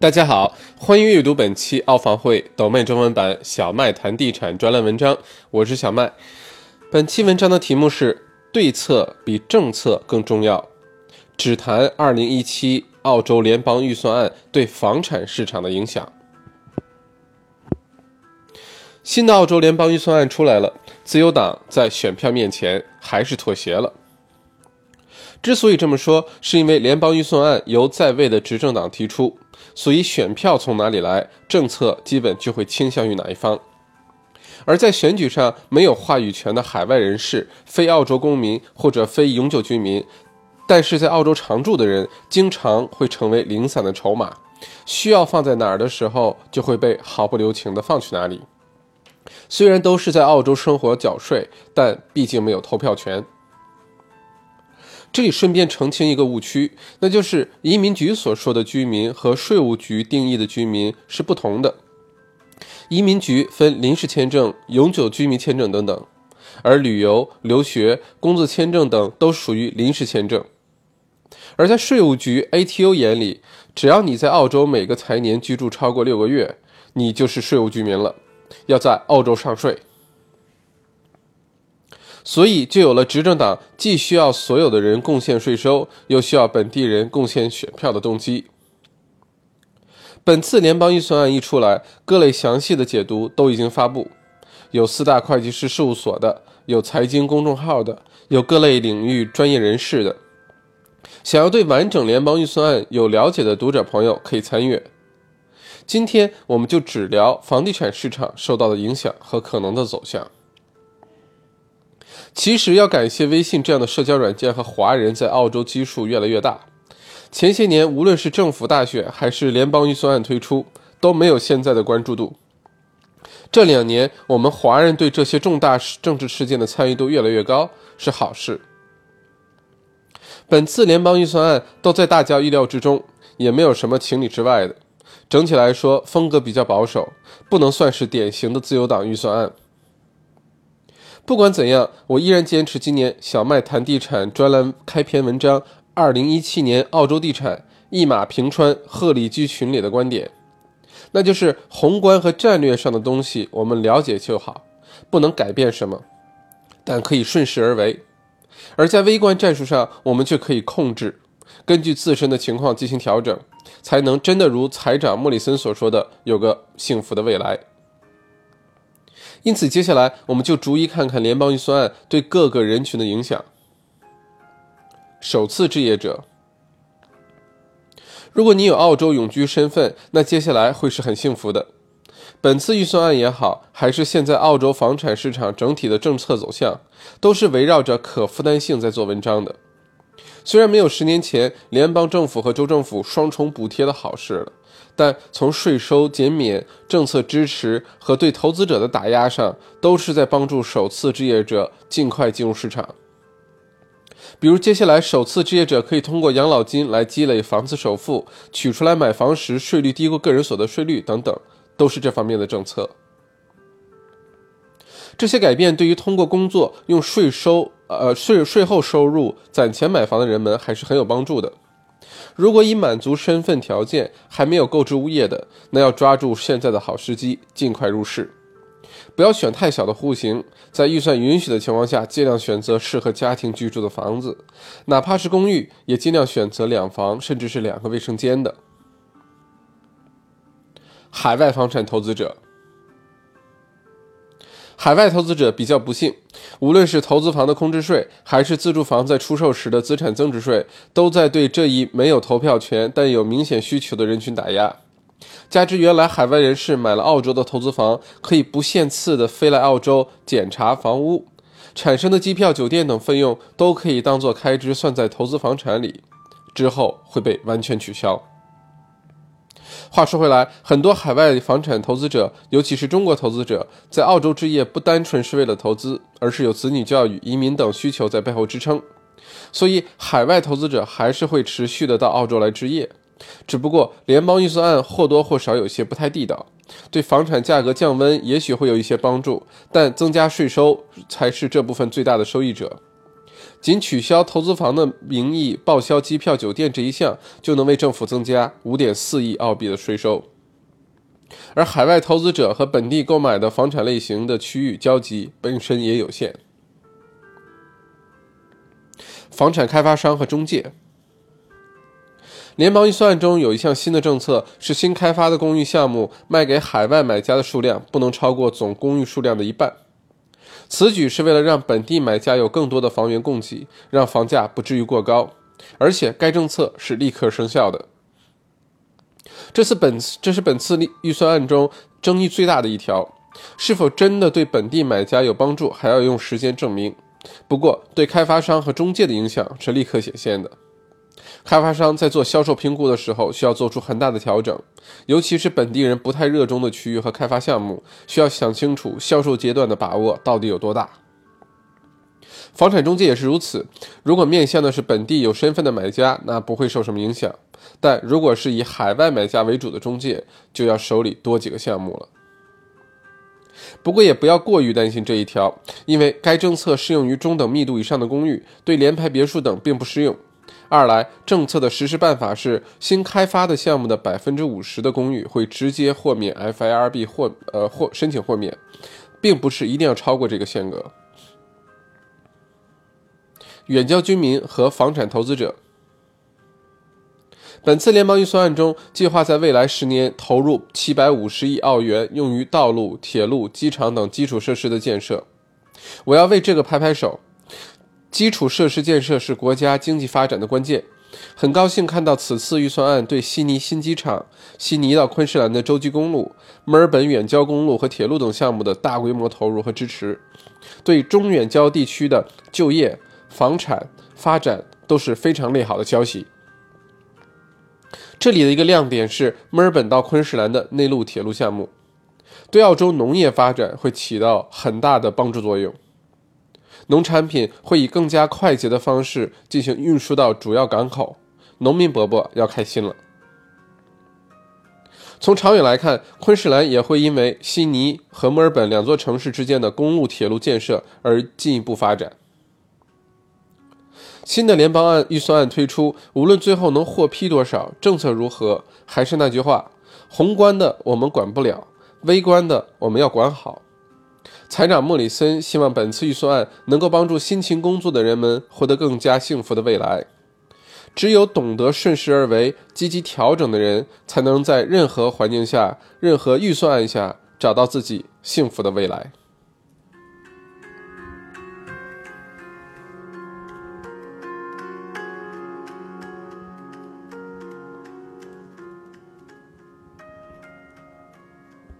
大家好，欢迎阅读本期澳房会抖妹中文版小麦谈地产专栏文章，我是小麦。本期文章的题目是对策比政策更重要，只谈2017澳洲联邦预算案对房产市场的影响。新的澳洲联邦预算案出来了，自由党在选票面前还是妥协了。之所以这么说，是因为联邦预算案由在位的执政党提出。所以选票从哪里来，政策基本就会倾向于哪一方。而在选举上没有话语权的海外人士、非澳洲公民或者非永久居民，但是在澳洲常住的人，经常会成为零散的筹码，需要放在哪儿的时候，就会被毫不留情地放去哪里。虽然都是在澳洲生活缴税，但毕竟没有投票权。这里顺便澄清一个误区，那就是移民局所说的居民和税务局定义的居民是不同的。移民局分临时签证、永久居民签证等等，而旅游、留学、工作签证等都属于临时签证。而在税务局 ATO 眼里，只要你在澳洲每个财年居住超过六个月，你就是税务居民了，要在澳洲上税。所以就有了执政党既需要所有的人贡献税收，又需要本地人贡献选票的动机。本次联邦预算案一出来，各类详细的解读都已经发布，有四大会计师事务所的，有财经公众号的，有各类领域专业人士的。想要对完整联邦预算案有了解的读者朋友可以参阅。今天我们就只聊房地产市场受到的影响和可能的走向。其实要感谢微信这样的社交软件和华人在澳洲基数越来越大。前些年，无论是政府大选还是联邦预算案推出，都没有现在的关注度。这两年，我们华人对这些重大政治事件的参与度越来越高，是好事。本次联邦预算案都在大家意料之中，也没有什么情理之外的。整体来说，风格比较保守，不能算是典型的自由党预算案。不管怎样，我依然坚持今年小麦谈地产专栏开篇文章《二零一七年澳洲地产一马平川，鹤立鸡群》里的观点，那就是宏观和战略上的东西我们了解就好，不能改变什么，但可以顺势而为；而在微观战术上，我们却可以控制，根据自身的情况进行调整，才能真的如财长莫里森所说的，有个幸福的未来。因此，接下来我们就逐一看看联邦预算案对各个人群的影响。首次置业者，如果你有澳洲永居身份，那接下来会是很幸福的。本次预算案也好，还是现在澳洲房产市场整体的政策走向，都是围绕着可负担性在做文章的。虽然没有十年前联邦政府和州政府双重补贴的好事了。但从税收减免、政策支持和对投资者的打压上，都是在帮助首次置业者尽快进入市场。比如，接下来首次置业者可以通过养老金来积累房子首付，取出来买房时税率低过个人所得税率等等，都是这方面的政策。这些改变对于通过工作用税收、呃税税后收入攒钱买房的人们还是很有帮助的。如果已满足身份条件还没有购置物业的，那要抓住现在的好时机，尽快入市，不要选太小的户型，在预算允许的情况下，尽量选择适合家庭居住的房子，哪怕是公寓，也尽量选择两房甚至是两个卫生间的。海外房产投资者。海外投资者比较不幸，无论是投资房的空置税，还是自住房在出售时的资产增值税，都在对这一没有投票权但有明显需求的人群打压。加之原来海外人士买了澳洲的投资房，可以不限次的飞来澳洲检查房屋，产生的机票、酒店等费用都可以当做开支算在投资房产里，之后会被完全取消。话说回来，很多海外房产投资者，尤其是中国投资者，在澳洲置业不单纯是为了投资，而是有子女教育、移民等需求在背后支撑。所以，海外投资者还是会持续的到澳洲来置业。只不过，联邦预算案或多或少有些不太地道，对房产价格降温也许会有一些帮助，但增加税收才是这部分最大的受益者。仅取消投资房的名义报销机票、酒店这一项，就能为政府增加五点四亿澳币的税收。而海外投资者和本地购买的房产类型的区域交集本身也有限。房产开发商和中介，联邦预算案中有一项新的政策，是新开发的公寓项目卖给海外买家的数量不能超过总公寓数量的一半。此举是为了让本地买家有更多的房源供给，让房价不至于过高。而且该政策是立刻生效的。这次本这是本次预算案中争议最大的一条，是否真的对本地买家有帮助，还要用时间证明。不过，对开发商和中介的影响是立刻显现的。开发商在做销售评估的时候，需要做出很大的调整，尤其是本地人不太热衷的区域和开发项目，需要想清楚销售阶段的把握到底有多大。房产中介也是如此，如果面向的是本地有身份的买家，那不会受什么影响；但如果是以海外买家为主的中介，就要手里多几个项目了。不过也不要过于担心这一条，因为该政策适用于中等密度以上的公寓，对联排别墅等并不适用。二来，政策的实施办法是，新开发的项目的百分之五十的公寓会直接豁免 FIRB 豁呃豁申请豁免，并不是一定要超过这个限额。远郊居民和房产投资者。本次联邦预算案中，计划在未来十年投入七百五十亿澳元，用于道路、铁路、机场等基础设施的建设。我要为这个拍拍手。基础设施建设是国家经济发展的关键。很高兴看到此次预算案对悉尼新机场、悉尼到昆士兰的洲际公路、墨尔本远郊公路和铁路等项目的大规模投入和支持，对中远郊地区的就业、房产发展都是非常利好的消息。这里的一个亮点是墨尔本到昆士兰的内陆铁路项目，对澳洲农业发展会起到很大的帮助作用。农产品会以更加快捷的方式进行运输到主要港口，农民伯伯要开心了。从长远来看，昆士兰也会因为悉尼和墨尔本两座城市之间的公路铁路建设而进一步发展。新的联邦案预算案推出，无论最后能获批多少，政策如何，还是那句话：宏观的我们管不了，微观的我们要管好。财长莫里森希望本次预算案能够帮助辛勤工作的人们获得更加幸福的未来。只有懂得顺势而为、积极调整的人，才能在任何环境下、任何预算案下找到自己幸福的未来。